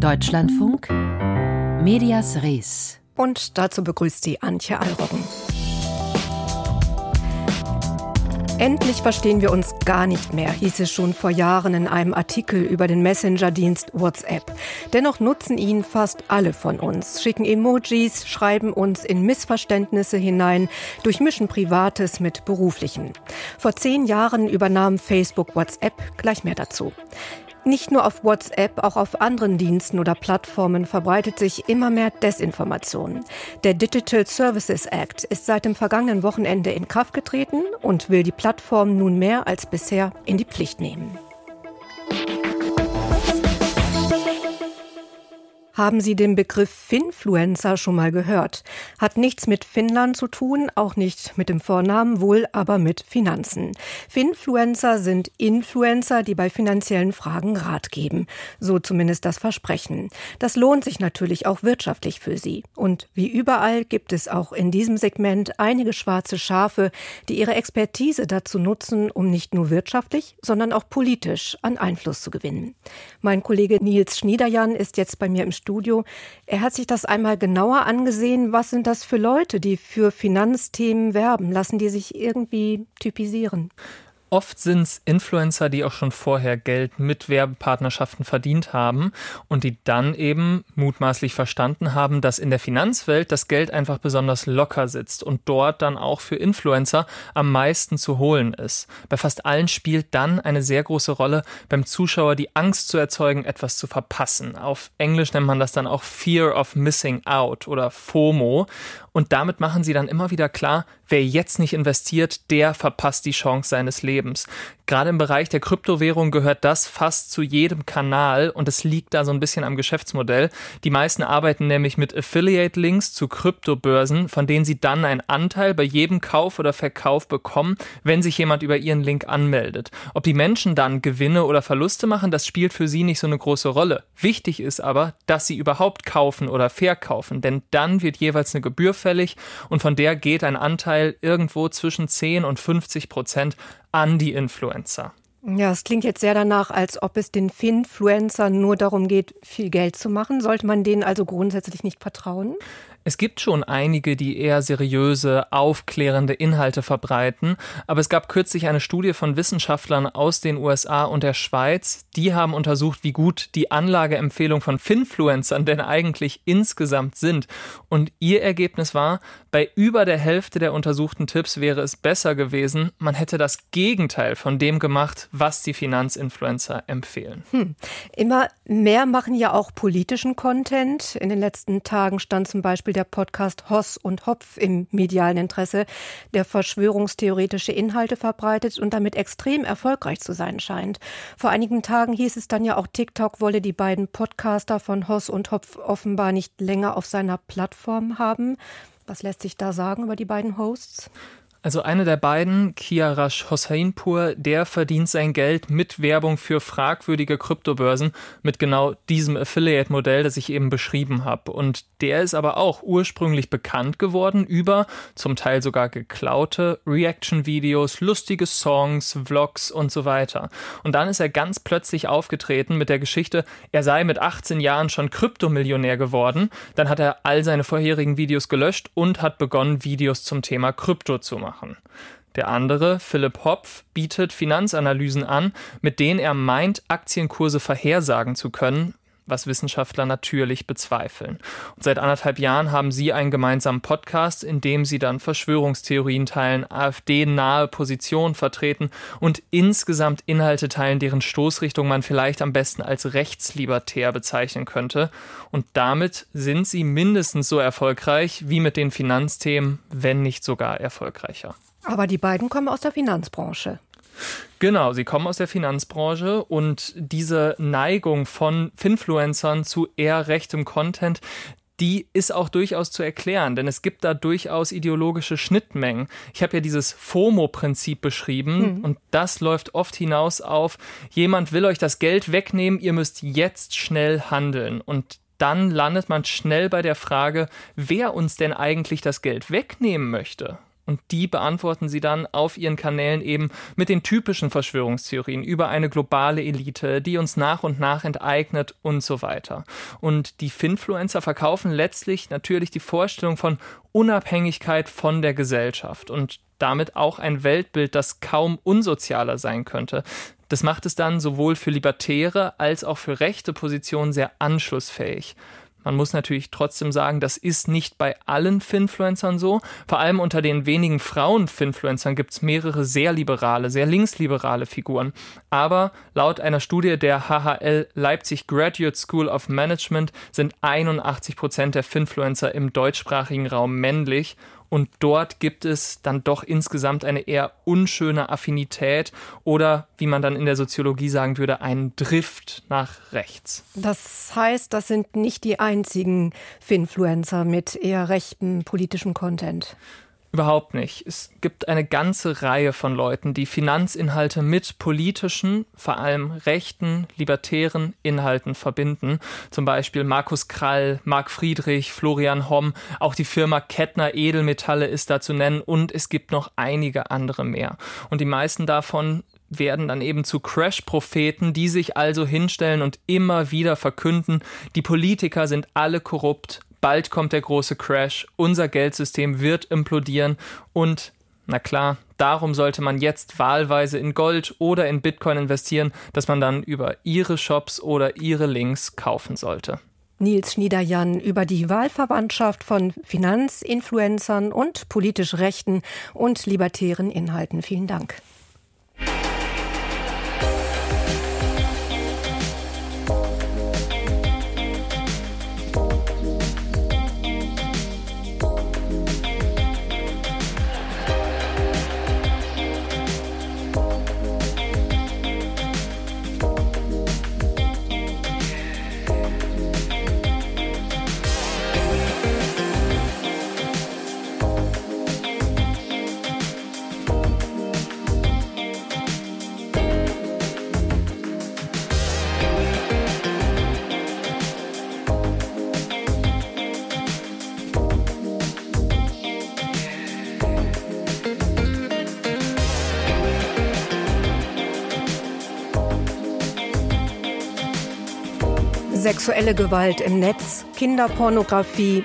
Deutschlandfunk Medias Res. Und dazu begrüßt sie Antje Allroggen. Endlich verstehen wir uns gar nicht mehr, hieß es schon vor Jahren in einem Artikel über den Messenger-Dienst WhatsApp. Dennoch nutzen ihn fast alle von uns, schicken Emojis, schreiben uns in Missverständnisse hinein, durchmischen Privates mit Beruflichem. Vor zehn Jahren übernahm Facebook WhatsApp, gleich mehr dazu. Nicht nur auf WhatsApp, auch auf anderen Diensten oder Plattformen verbreitet sich immer mehr Desinformation. Der Digital Services Act ist seit dem vergangenen Wochenende in Kraft getreten und will die Plattform nun mehr als bisher in die Pflicht nehmen. Haben Sie den Begriff Finfluencer schon mal gehört? Hat nichts mit Finnland zu tun, auch nicht mit dem Vornamen, wohl aber mit Finanzen. Finfluencer sind Influencer, die bei finanziellen Fragen Rat geben. So zumindest das Versprechen. Das lohnt sich natürlich auch wirtschaftlich für sie. Und wie überall gibt es auch in diesem Segment einige schwarze Schafe, die ihre Expertise dazu nutzen, um nicht nur wirtschaftlich, sondern auch politisch an Einfluss zu gewinnen. Mein Kollege Nils Schniederjan ist jetzt bei mir im Studio Studio. Er hat sich das einmal genauer angesehen. Was sind das für Leute, die für Finanzthemen werben? Lassen die sich irgendwie typisieren? Oft sind es Influencer, die auch schon vorher Geld mit Werbepartnerschaften verdient haben und die dann eben mutmaßlich verstanden haben, dass in der Finanzwelt das Geld einfach besonders locker sitzt und dort dann auch für Influencer am meisten zu holen ist. Bei fast allen spielt dann eine sehr große Rolle beim Zuschauer die Angst zu erzeugen, etwas zu verpassen. Auf Englisch nennt man das dann auch Fear of Missing Out oder FOMO. Und damit machen sie dann immer wieder klar, wer jetzt nicht investiert, der verpasst die Chance seines Lebens. Gerade im Bereich der Kryptowährung gehört das fast zu jedem Kanal und es liegt da so ein bisschen am Geschäftsmodell. Die meisten arbeiten nämlich mit Affiliate-Links zu Kryptobörsen, von denen sie dann einen Anteil bei jedem Kauf oder Verkauf bekommen, wenn sich jemand über ihren Link anmeldet. Ob die Menschen dann Gewinne oder Verluste machen, das spielt für sie nicht so eine große Rolle. Wichtig ist aber, dass sie überhaupt kaufen oder verkaufen, denn dann wird jeweils eine Gebühr fällig und von der geht ein Anteil irgendwo zwischen 10 und 50 Prozent an die Influencer. Ja, es klingt jetzt sehr danach, als ob es den Finfluencern nur darum geht, viel Geld zu machen. Sollte man denen also grundsätzlich nicht vertrauen? Es gibt schon einige, die eher seriöse, aufklärende Inhalte verbreiten, aber es gab kürzlich eine Studie von Wissenschaftlern aus den USA und der Schweiz, die haben untersucht, wie gut die Anlageempfehlungen von Finfluencern denn eigentlich insgesamt sind. Und ihr Ergebnis war, bei über der Hälfte der untersuchten Tipps wäre es besser gewesen, man hätte das Gegenteil von dem gemacht, was die Finanzinfluencer empfehlen. Hm. Immer mehr machen ja auch politischen Content. In den letzten Tagen stand zum Beispiel Beispiel der Podcast Hoss und Hopf im medialen Interesse, der verschwörungstheoretische Inhalte verbreitet und damit extrem erfolgreich zu sein scheint. Vor einigen Tagen hieß es dann ja auch, TikTok wolle die beiden Podcaster von Hoss und Hopf offenbar nicht länger auf seiner Plattform haben. Was lässt sich da sagen über die beiden Hosts? Also eine der beiden, Kiarash Hossainpur, der verdient sein Geld mit Werbung für fragwürdige Kryptobörsen mit genau diesem Affiliate-Modell, das ich eben beschrieben habe. Und der ist aber auch ursprünglich bekannt geworden über zum Teil sogar geklaute Reaction-Videos, lustige Songs, Vlogs und so weiter. Und dann ist er ganz plötzlich aufgetreten mit der Geschichte, er sei mit 18 Jahren schon Kryptomillionär geworden. Dann hat er all seine vorherigen Videos gelöscht und hat begonnen, Videos zum Thema Krypto zu machen machen. Der andere, Philipp Hopf, bietet Finanzanalysen an, mit denen er meint, Aktienkurse vorhersagen zu können, was Wissenschaftler natürlich bezweifeln. Und seit anderthalb Jahren haben sie einen gemeinsamen Podcast, in dem sie dann Verschwörungstheorien teilen, AfD-nahe Positionen vertreten und insgesamt Inhalte teilen, deren Stoßrichtung man vielleicht am besten als rechtslibertär bezeichnen könnte. Und damit sind sie mindestens so erfolgreich wie mit den Finanzthemen, wenn nicht sogar erfolgreicher. Aber die beiden kommen aus der Finanzbranche. Genau, sie kommen aus der Finanzbranche und diese Neigung von Finfluencern zu eher rechtem Content, die ist auch durchaus zu erklären, denn es gibt da durchaus ideologische Schnittmengen. Ich habe ja dieses FOMO-Prinzip beschrieben mhm. und das läuft oft hinaus auf, jemand will euch das Geld wegnehmen, ihr müsst jetzt schnell handeln. Und dann landet man schnell bei der Frage, wer uns denn eigentlich das Geld wegnehmen möchte. Und die beantworten sie dann auf ihren Kanälen eben mit den typischen Verschwörungstheorien über eine globale Elite, die uns nach und nach enteignet und so weiter. Und die Finfluencer verkaufen letztlich natürlich die Vorstellung von Unabhängigkeit von der Gesellschaft und damit auch ein Weltbild, das kaum unsozialer sein könnte. Das macht es dann sowohl für libertäre als auch für rechte Positionen sehr anschlussfähig. Man muss natürlich trotzdem sagen, das ist nicht bei allen Finfluencern so. Vor allem unter den wenigen Frauen-Finfluencern gibt es mehrere sehr liberale, sehr linksliberale Figuren. Aber laut einer Studie der HHL Leipzig Graduate School of Management sind 81 Prozent der Finfluencer im deutschsprachigen Raum männlich und dort gibt es dann doch insgesamt eine eher unschöne Affinität oder, wie man dann in der Soziologie sagen würde, einen Drift nach rechts. Das heißt, das sind nicht die einzigen Finfluencer mit eher rechtem politischem Content. Überhaupt nicht. Es gibt eine ganze Reihe von Leuten, die Finanzinhalte mit politischen, vor allem rechten, libertären Inhalten verbinden. Zum Beispiel Markus Krall, Marc Friedrich, Florian Homm, auch die Firma Kettner Edelmetalle ist da zu nennen und es gibt noch einige andere mehr. Und die meisten davon werden dann eben zu Crash-Propheten, die sich also hinstellen und immer wieder verkünden, die Politiker sind alle korrupt, bald kommt der große Crash, unser Geldsystem wird implodieren und na klar, darum sollte man jetzt wahlweise in Gold oder in Bitcoin investieren, dass man dann über ihre Shops oder ihre Links kaufen sollte. Nils Schniederjan über die Wahlverwandtschaft von Finanzinfluencern und politisch rechten und libertären Inhalten. Vielen Dank. Sexuelle Gewalt im Netz, Kinderpornografie,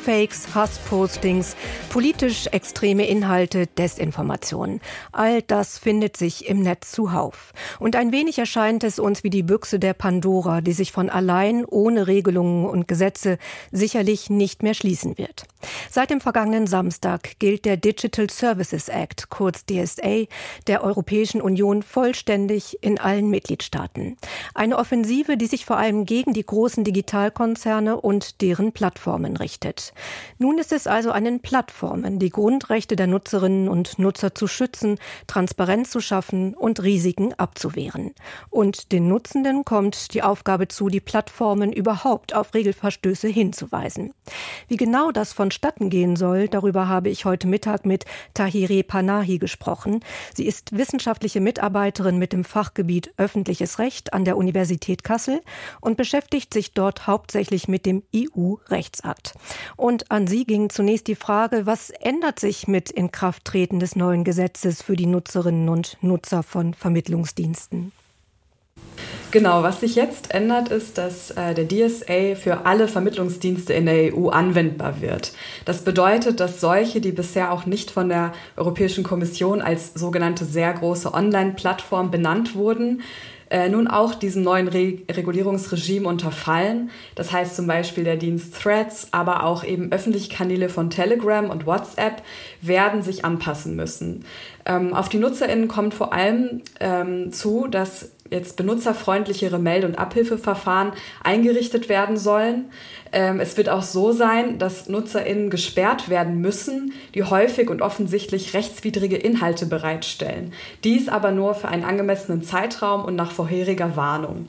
Deepfakes, Hasspostings, politisch extreme Inhalte, Desinformation. All das findet sich im Netz zuhauf. Und ein wenig erscheint es uns wie die Büchse der Pandora, die sich von allein ohne Regelungen und Gesetze sicherlich nicht mehr schließen wird. Seit dem vergangenen Samstag gilt der Digital Services Act, kurz DSA, der Europäischen Union vollständig in allen Mitgliedstaaten. Eine Offensive, die sich vor allem gegen die großen Digitalkonzerne und deren Plattformen richtet. Nun ist es also an den Plattformen, die Grundrechte der Nutzerinnen und Nutzer zu schützen, Transparenz zu schaffen und Risiken abzuwehren. Und den Nutzenden kommt die Aufgabe zu, die Plattformen überhaupt auf Regelverstöße hinzuweisen. Wie genau das vonstatten gehen soll, darüber habe ich heute Mittag mit Tahiri Panahi gesprochen. Sie ist wissenschaftliche Mitarbeiterin mit dem Fachgebiet öffentliches Recht an der Universität Kassel und beschäftigt sich dort hauptsächlich mit dem EU-Rechtsakt. Und an Sie ging zunächst die Frage, was ändert sich mit Inkrafttreten des neuen Gesetzes für die Nutzerinnen und Nutzer von Vermittlungsdiensten? Genau, was sich jetzt ändert, ist, dass äh, der DSA für alle Vermittlungsdienste in der EU anwendbar wird. Das bedeutet, dass solche, die bisher auch nicht von der Europäischen Kommission als sogenannte sehr große Online-Plattform benannt wurden, äh, nun auch diesem neuen Re Regulierungsregime unterfallen. Das heißt zum Beispiel der Dienst Threads, aber auch eben öffentliche Kanäle von Telegram und WhatsApp werden sich anpassen müssen. Ähm, auf die NutzerInnen kommt vor allem ähm, zu, dass jetzt benutzerfreundlichere Meld- und Abhilfeverfahren eingerichtet werden sollen. Ähm, es wird auch so sein, dass NutzerInnen gesperrt werden müssen, die häufig und offensichtlich rechtswidrige Inhalte bereitstellen. Dies aber nur für einen angemessenen Zeitraum und nach vorheriger Warnung.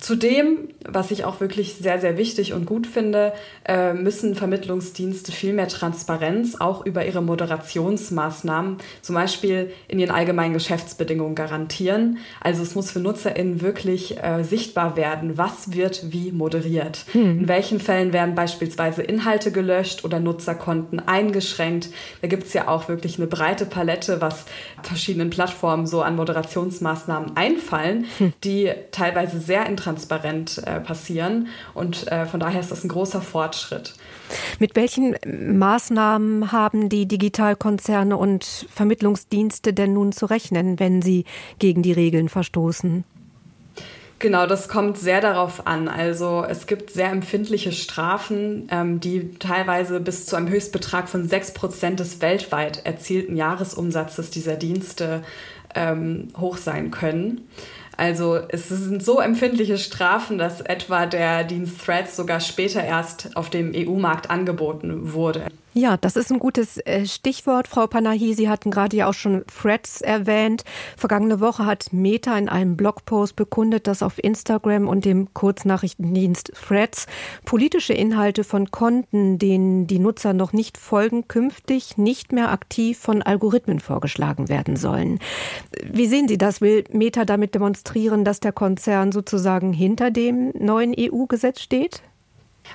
Zudem, was ich auch wirklich sehr, sehr wichtig und gut finde, äh, müssen Vermittlungsdienste viel mehr Transparenz auch über ihre Moderationsmaßnahmen, zum Beispiel in ihren allgemeinen Geschäftsbedingungen garantieren. Also es muss für NutzerInnen wirklich äh, sichtbar werden, was wird wie moderiert. Hm. In welchen Fällen werden beispielsweise Inhalte gelöscht oder Nutzerkonten eingeschränkt. Da gibt es ja auch wirklich eine breite Palette, was verschiedenen Plattformen so an Moderationsmaßnahmen einfallen, hm. die teilweise sehr interessant intransparent äh, passieren. Und äh, von daher ist das ein großer Fortschritt. Mit welchen Maßnahmen haben die Digitalkonzerne und Vermittlungsdienste denn nun zu rechnen, wenn sie gegen die Regeln verstoßen? Genau, das kommt sehr darauf an. Also es gibt sehr empfindliche Strafen, ähm, die teilweise bis zu einem Höchstbetrag von 6 Prozent des weltweit erzielten Jahresumsatzes dieser Dienste ähm, hoch sein können. Also es sind so empfindliche Strafen, dass etwa der Dienst Threads sogar später erst auf dem EU-Markt angeboten wurde. Ja, das ist ein gutes äh, Stichwort, Frau Panahi. Sie hatten gerade ja auch schon Threads erwähnt. Vergangene Woche hat Meta in einem Blogpost bekundet, dass auf Instagram und dem Kurznachrichtendienst Threads politische Inhalte von Konten, denen die Nutzer noch nicht folgen, künftig nicht mehr aktiv von Algorithmen vorgeschlagen werden sollen. Wie sehen Sie das? Will Meta damit demonstrieren, dass der Konzern sozusagen hinter dem neuen EU-Gesetz steht?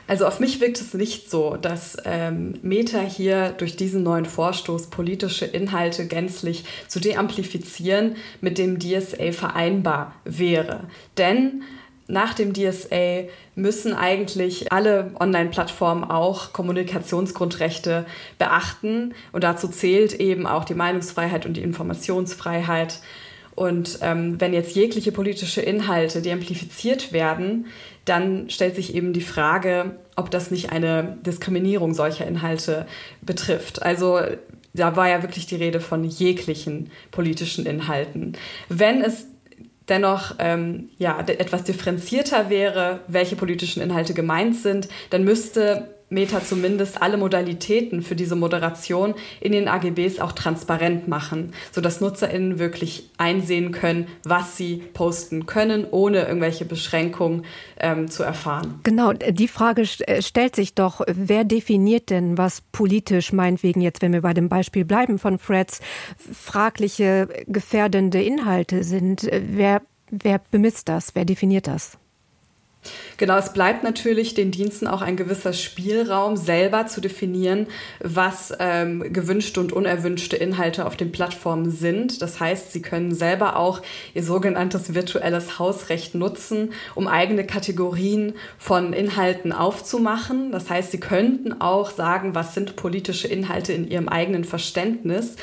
Also auf mich wirkt es nicht so, dass ähm, Meta hier durch diesen neuen Vorstoß politische Inhalte gänzlich zu deamplifizieren mit dem DSA vereinbar wäre. Denn nach dem DSA müssen eigentlich alle Online-Plattformen auch Kommunikationsgrundrechte beachten. Und dazu zählt eben auch die Meinungsfreiheit und die Informationsfreiheit. Und ähm, wenn jetzt jegliche politische Inhalte deamplifiziert werden, dann stellt sich eben die Frage, ob das nicht eine Diskriminierung solcher Inhalte betrifft. Also da war ja wirklich die Rede von jeglichen politischen Inhalten. Wenn es dennoch ähm, ja, etwas differenzierter wäre, welche politischen Inhalte gemeint sind, dann müsste Meta zumindest alle Modalitäten für diese Moderation in den AGBs auch transparent machen, sodass NutzerInnen wirklich einsehen können, was sie posten können, ohne irgendwelche Beschränkungen ähm, zu erfahren. Genau, die Frage äh, stellt sich doch, wer definiert denn, was politisch, meinetwegen jetzt, wenn wir bei dem Beispiel bleiben von Freds, fragliche, gefährdende Inhalte sind? Wer, wer bemisst das? Wer definiert das? Genau, es bleibt natürlich den Diensten auch ein gewisser Spielraum, selber zu definieren, was ähm, gewünschte und unerwünschte Inhalte auf den Plattformen sind. Das heißt, sie können selber auch ihr sogenanntes virtuelles Hausrecht nutzen, um eigene Kategorien von Inhalten aufzumachen. Das heißt, sie könnten auch sagen, was sind politische Inhalte in ihrem eigenen Verständnis.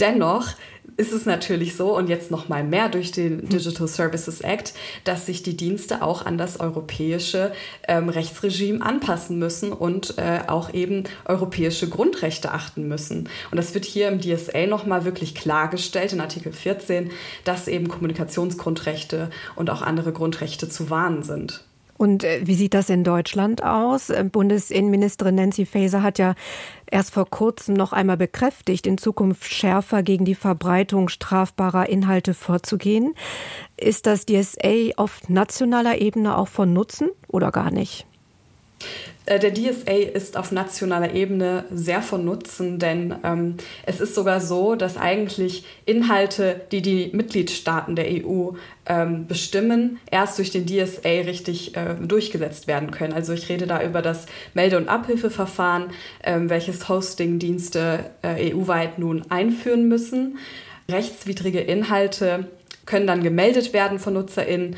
Dennoch ist es natürlich so und jetzt noch mal mehr durch den Digital Services Act, dass sich die Dienste auch an das europäische ähm, Rechtsregime anpassen müssen und äh, auch eben europäische Grundrechte achten müssen. Und das wird hier im DSA noch mal wirklich klargestellt in Artikel 14, dass eben Kommunikationsgrundrechte und auch andere Grundrechte zu wahren sind. Und äh, wie sieht das in Deutschland aus? Äh, Bundesinnenministerin Nancy Faeser hat ja erst vor kurzem noch einmal bekräftigt, in Zukunft schärfer gegen die Verbreitung strafbarer Inhalte vorzugehen. Ist das DSA auf nationaler Ebene auch von Nutzen oder gar nicht? Äh, der DSA ist auf nationaler Ebene sehr von Nutzen, denn ähm, es ist sogar so, dass eigentlich Inhalte, die die Mitgliedstaaten der EU ähm, bestimmen, erst durch den DSA richtig äh, durchgesetzt werden können. Also ich rede da über das Melde- und Abhilfeverfahren, ähm, welches Hostingdienste äh, EU-weit nun einführen müssen. Rechtswidrige Inhalte können dann gemeldet werden von NutzerInnen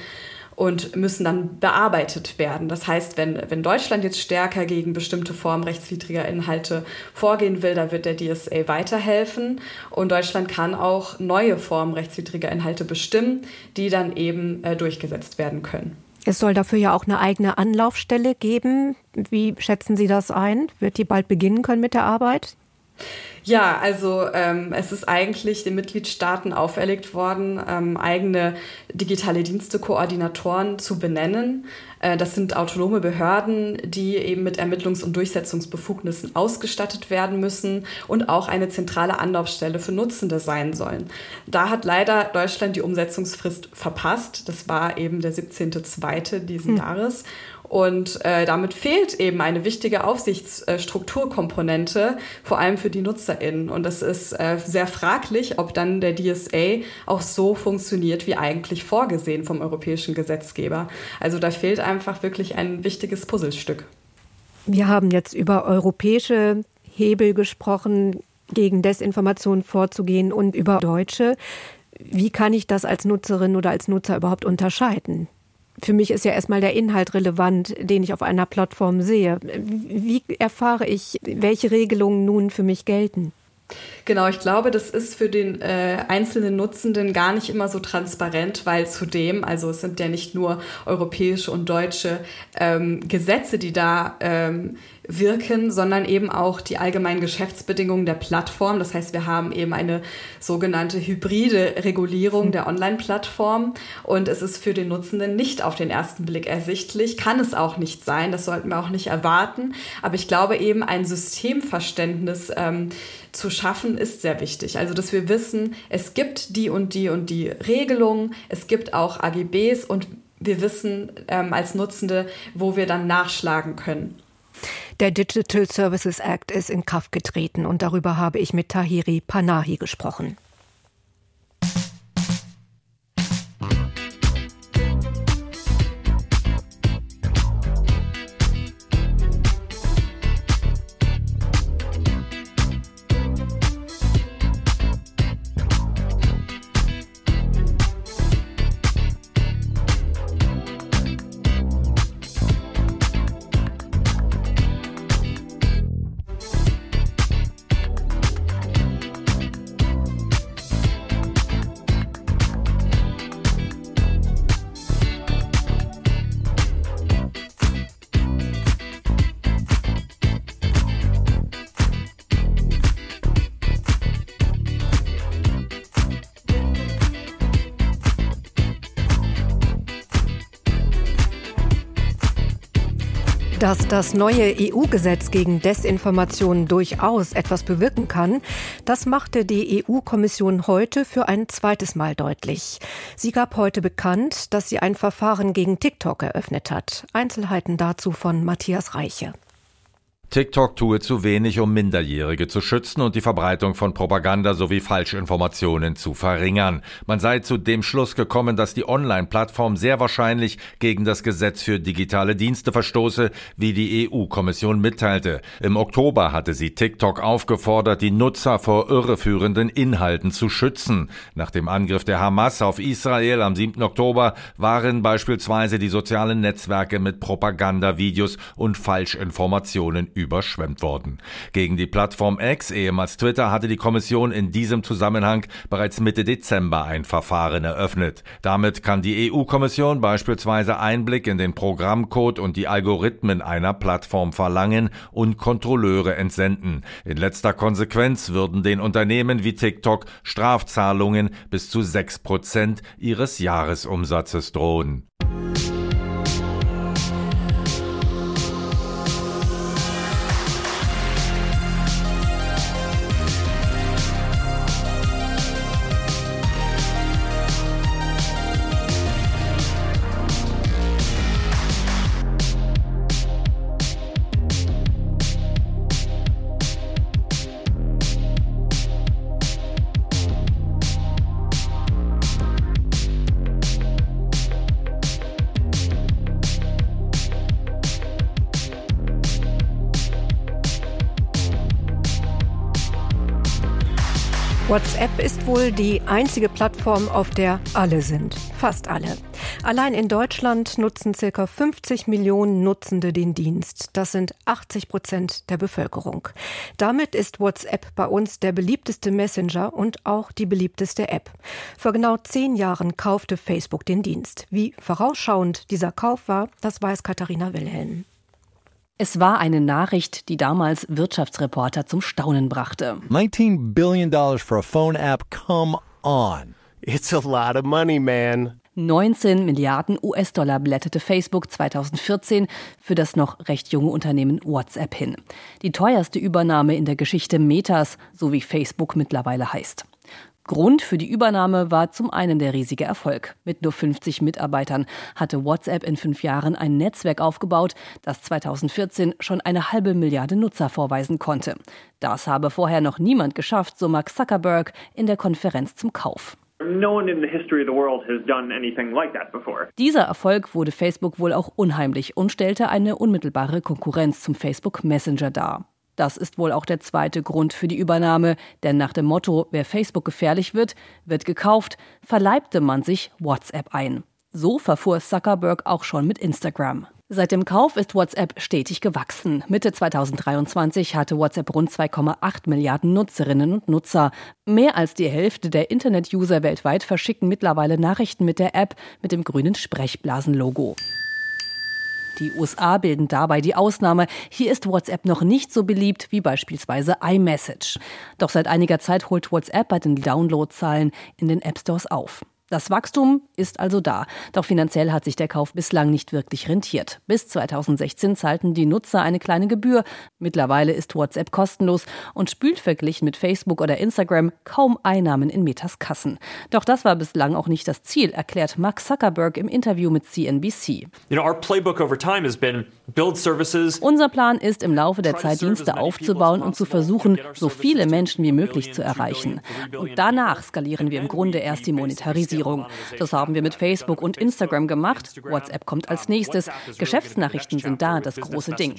und müssen dann bearbeitet werden. Das heißt, wenn, wenn Deutschland jetzt stärker gegen bestimmte Formen rechtswidriger Inhalte vorgehen will, da wird der DSA weiterhelfen und Deutschland kann auch neue Formen rechtswidriger Inhalte bestimmen, die dann eben äh, durchgesetzt werden können. Es soll dafür ja auch eine eigene Anlaufstelle geben. Wie schätzen Sie das ein? Wird die bald beginnen können mit der Arbeit? Ja, also ähm, es ist eigentlich den Mitgliedstaaten auferlegt worden, ähm, eigene digitale Dienste-Koordinatoren zu benennen. Äh, das sind autonome Behörden, die eben mit Ermittlungs- und Durchsetzungsbefugnissen ausgestattet werden müssen und auch eine zentrale Anlaufstelle für Nutzende sein sollen. Da hat leider Deutschland die Umsetzungsfrist verpasst. Das war eben der 17.02. diesen hm. Jahres. Und äh, damit fehlt eben eine wichtige Aufsichtsstrukturkomponente, vor allem für die NutzerInnen. Und es ist äh, sehr fraglich, ob dann der DSA auch so funktioniert, wie eigentlich vorgesehen vom europäischen Gesetzgeber. Also da fehlt einfach wirklich ein wichtiges Puzzlestück. Wir haben jetzt über europäische Hebel gesprochen, gegen Desinformation vorzugehen und über deutsche. Wie kann ich das als Nutzerin oder als Nutzer überhaupt unterscheiden? Für mich ist ja erstmal der Inhalt relevant, den ich auf einer Plattform sehe. Wie erfahre ich, welche Regelungen nun für mich gelten? Genau, ich glaube, das ist für den äh, einzelnen Nutzenden gar nicht immer so transparent, weil zudem, also es sind ja nicht nur europäische und deutsche ähm, Gesetze, die da ähm, wirken, sondern eben auch die allgemeinen Geschäftsbedingungen der Plattform. Das heißt, wir haben eben eine sogenannte hybride Regulierung der Online-Plattform und es ist für den Nutzenden nicht auf den ersten Blick ersichtlich, kann es auch nicht sein, das sollten wir auch nicht erwarten. Aber ich glaube eben ein Systemverständnis ähm, zu schaffen ist sehr wichtig. Also dass wir wissen, es gibt die und die und die Regelungen, es gibt auch AGBs und wir wissen ähm, als Nutzende, wo wir dann nachschlagen können. Der Digital Services Act ist in Kraft getreten und darüber habe ich mit Tahiri Panahi gesprochen. Dass das neue EU-Gesetz gegen Desinformation durchaus etwas bewirken kann, das machte die EU-Kommission heute für ein zweites Mal deutlich. Sie gab heute bekannt, dass sie ein Verfahren gegen TikTok eröffnet hat. Einzelheiten dazu von Matthias Reiche. TikTok tue zu wenig, um Minderjährige zu schützen und die Verbreitung von Propaganda sowie Falschinformationen zu verringern. Man sei zu dem Schluss gekommen, dass die Online-Plattform sehr wahrscheinlich gegen das Gesetz für digitale Dienste verstoße, wie die EU-Kommission mitteilte. Im Oktober hatte sie TikTok aufgefordert, die Nutzer vor irreführenden Inhalten zu schützen. Nach dem Angriff der Hamas auf Israel am 7. Oktober waren beispielsweise die sozialen Netzwerke mit Propagandavideos und Falschinformationen überschwemmt worden. Gegen die Plattform X, ehemals Twitter, hatte die Kommission in diesem Zusammenhang bereits Mitte Dezember ein Verfahren eröffnet. Damit kann die EU-Kommission beispielsweise Einblick in den Programmcode und die Algorithmen einer Plattform verlangen und Kontrolleure entsenden. In letzter Konsequenz würden den Unternehmen wie TikTok Strafzahlungen bis zu sechs Prozent ihres Jahresumsatzes drohen. WhatsApp ist wohl die einzige Plattform, auf der alle sind. Fast alle. Allein in Deutschland nutzen circa 50 Millionen Nutzende den Dienst. Das sind 80 Prozent der Bevölkerung. Damit ist WhatsApp bei uns der beliebteste Messenger und auch die beliebteste App. Vor genau zehn Jahren kaufte Facebook den Dienst. Wie vorausschauend dieser Kauf war, das weiß Katharina Wilhelm. Es war eine Nachricht, die damals Wirtschaftsreporter zum Staunen brachte. 19 billion dollars for a phone app, come on. It's a lot of money, man. 19 Milliarden US-Dollar blätterte Facebook 2014 für das noch recht junge Unternehmen WhatsApp hin. Die teuerste Übernahme in der Geschichte Metas, so wie Facebook mittlerweile heißt. Grund für die Übernahme war zum einen der riesige Erfolg. Mit nur 50 Mitarbeitern hatte WhatsApp in fünf Jahren ein Netzwerk aufgebaut, das 2014 schon eine halbe Milliarde Nutzer vorweisen konnte. Das habe vorher noch niemand geschafft, so Mark Zuckerberg in der Konferenz zum Kauf. Dieser Erfolg wurde Facebook wohl auch unheimlich und stellte eine unmittelbare Konkurrenz zum Facebook Messenger dar. Das ist wohl auch der zweite Grund für die Übernahme, denn nach dem Motto, wer Facebook gefährlich wird, wird gekauft, verleibte man sich WhatsApp ein. So verfuhr Zuckerberg auch schon mit Instagram. Seit dem Kauf ist WhatsApp stetig gewachsen. Mitte 2023 hatte WhatsApp rund 2,8 Milliarden Nutzerinnen und Nutzer. Mehr als die Hälfte der Internet-User weltweit verschicken mittlerweile Nachrichten mit der App mit dem grünen Sprechblasen-Logo. Die USA bilden dabei die Ausnahme. Hier ist WhatsApp noch nicht so beliebt wie beispielsweise iMessage. Doch seit einiger Zeit holt WhatsApp bei den Downloadzahlen in den App Stores auf. Das Wachstum ist also da, doch finanziell hat sich der Kauf bislang nicht wirklich rentiert. Bis 2016 zahlten die Nutzer eine kleine Gebühr. Mittlerweile ist WhatsApp kostenlos und spült verglichen mit Facebook oder Instagram kaum Einnahmen in Metas Kassen. Doch das war bislang auch nicht das Ziel, erklärt Mark Zuckerberg im Interview mit CNBC. Unser Plan ist, im Laufe der Zeit Dienste aufzubauen und zu versuchen, so viele Menschen wie möglich zu erreichen. Und danach skalieren wir im Grunde erst die Monetarisierung. Monetarisierung. Das haben wir mit Facebook und Instagram gemacht. WhatsApp kommt als nächstes. Geschäftsnachrichten sind da das große Ding.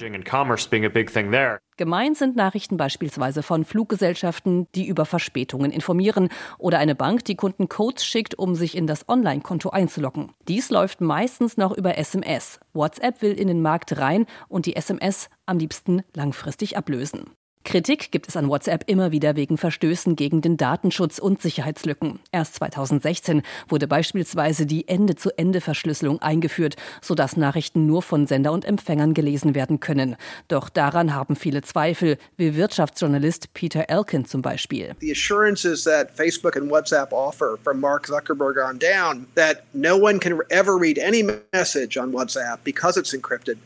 Gemeint sind Nachrichten beispielsweise von Fluggesellschaften, die über Verspätungen informieren oder eine Bank, die Kunden Codes schickt, um sich in das Online-Konto einzuloggen. Dies läuft meistens noch über SMS. WhatsApp will in den Markt rein und die SMS am liebsten langfristig ablösen. Kritik gibt es an WhatsApp immer wieder wegen Verstößen gegen den Datenschutz und Sicherheitslücken. Erst 2016 wurde beispielsweise die Ende-zu-Ende-Verschlüsselung eingeführt, sodass Nachrichten nur von Sender und Empfängern gelesen werden können. Doch daran haben viele Zweifel, wie Wirtschaftsjournalist Peter Elkin zum Beispiel. The assurances that Facebook and WhatsApp offer from Mark Zuckerberg on down that no one can ever read any message on WhatsApp because it's encrypted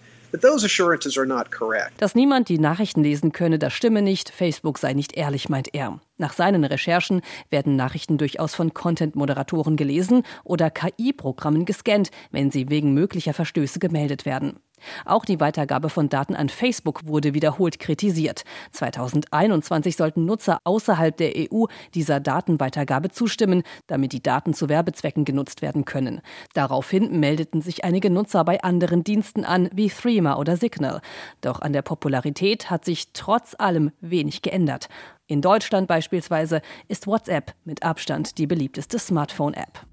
dass niemand die Nachrichten lesen könne, das stimme nicht. Facebook sei nicht ehrlich, meint er. Nach seinen Recherchen werden Nachrichten durchaus von Content-Moderatoren gelesen oder KI-Programmen gescannt, wenn sie wegen möglicher Verstöße gemeldet werden. Auch die Weitergabe von Daten an Facebook wurde wiederholt kritisiert. 2021 sollten Nutzer außerhalb der EU dieser Datenweitergabe zustimmen, damit die Daten zu Werbezwecken genutzt werden können. Daraufhin meldeten sich einige Nutzer bei anderen Diensten an, wie Threema oder Signal. Doch an der Popularität hat sich trotz allem wenig geändert. In Deutschland beispielsweise ist WhatsApp mit Abstand die beliebteste Smartphone-App.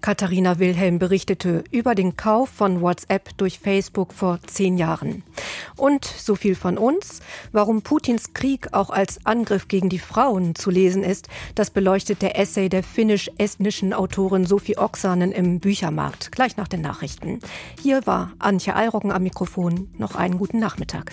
Katharina Wilhelm berichtete über den Kauf von WhatsApp durch Facebook vor zehn Jahren. Und so viel von uns. Warum Putins Krieg auch als Angriff gegen die Frauen zu lesen ist, das beleuchtet der Essay der finnisch-estnischen Autorin Sophie Oksanen im Büchermarkt, gleich nach den Nachrichten. Hier war Antje Eiroggen am Mikrofon. Noch einen guten Nachmittag.